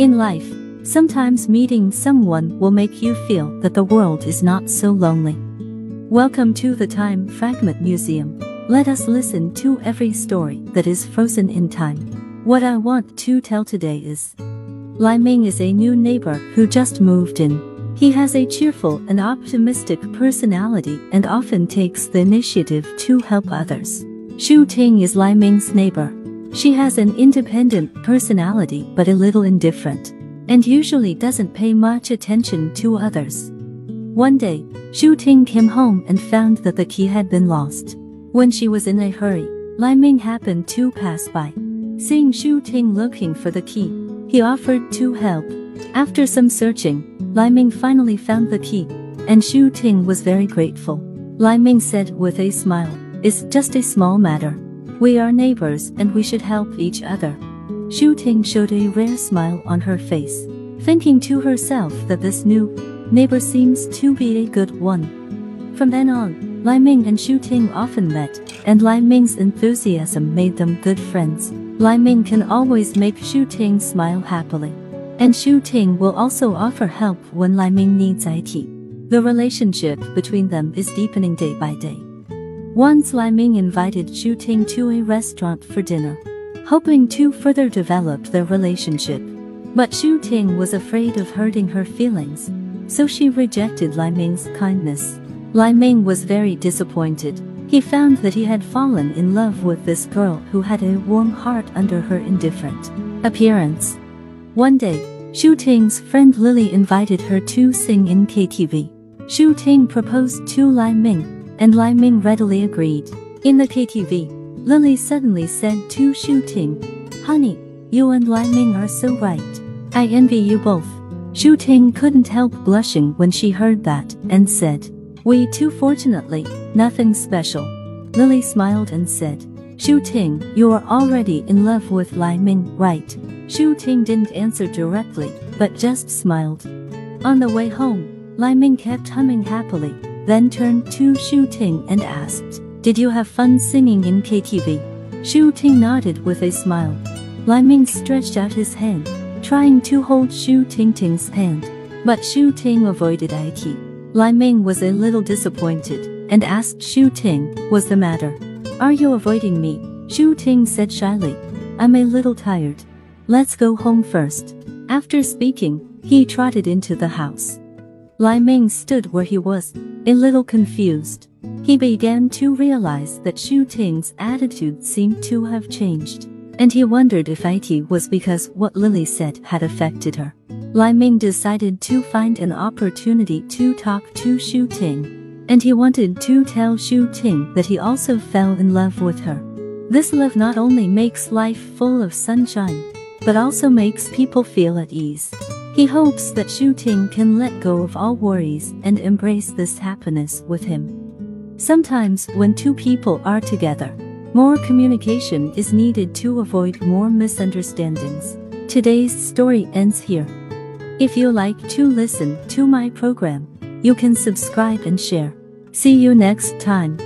In life, sometimes meeting someone will make you feel that the world is not so lonely. Welcome to the Time Fragment Museum. Let us listen to every story that is frozen in time. What I want to tell today is Lai Ming is a new neighbor who just moved in. He has a cheerful and optimistic personality and often takes the initiative to help others. Shu Ting is Lai Ming's neighbor. She has an independent personality but a little indifferent, and usually doesn't pay much attention to others. One day, Shu Ting came home and found that the key had been lost. When she was in a hurry, Lai Ming happened to pass by. Seeing Shu Ting looking for the key, he offered to help. After some searching, Lai Ming finally found the key, and Shu Ting was very grateful. Lai Ming said with a smile, It's just a small matter. We are neighbors and we should help each other. Shu Ting showed a rare smile on her face, thinking to herself that this new neighbor seems to be a good one. From then on, Lai Ming and Shu Ting often met, and Lai Ming's enthusiasm made them good friends. Lai Ming can always make Shu Ting smile happily. And Shu Ting will also offer help when Lai Ming needs IT. The relationship between them is deepening day by day. Once Lai Ming invited Shu Ting to a restaurant for dinner, hoping to further develop their relationship. But Shu Ting was afraid of hurting her feelings, so she rejected Lai Ming's kindness. Lai Ming was very disappointed. He found that he had fallen in love with this girl who had a warm heart under her indifferent appearance. One day, Shu Ting's friend Lily invited her to sing in KTV. Shu Ting proposed to Lai Ming, and Lai Ming readily agreed. In the KTV, Lily suddenly said to Shu Ting, Honey, you and Lai Ming are so right. I envy you both. Shu Ting couldn't help blushing when she heard that and said, We too fortunately, nothing special. Lily smiled and said, Shu Ting, you are already in love with Lai Ming, right? Shu Ting didn't answer directly, but just smiled. On the way home, Lai Ming kept humming happily, then turned to Shu Ting and asked, Did you have fun singing in KTV? Shu Ting nodded with a smile. Lai Ming stretched out his hand, trying to hold Shu Ting Ting's hand, but Shu Ting avoided it. Lai Ming was a little disappointed and asked Shu Ting, What's the matter? Are you avoiding me? Shu Ting said shyly, I'm a little tired. Let's go home first. After speaking, he trotted into the house. Lai Ming stood where he was, a little confused. He began to realize that Shu Ting's attitude seemed to have changed, and he wondered if it was because what Lily said had affected her. Lai Ming decided to find an opportunity to talk to Shu Ting, and he wanted to tell Shu Ting that he also fell in love with her. This love not only makes life full of sunshine, but also makes people feel at ease. He hopes that Shu Ting can let go of all worries and embrace this happiness with him. Sometimes when two people are together, more communication is needed to avoid more misunderstandings. Today's story ends here. If you like to listen to my program, you can subscribe and share. See you next time.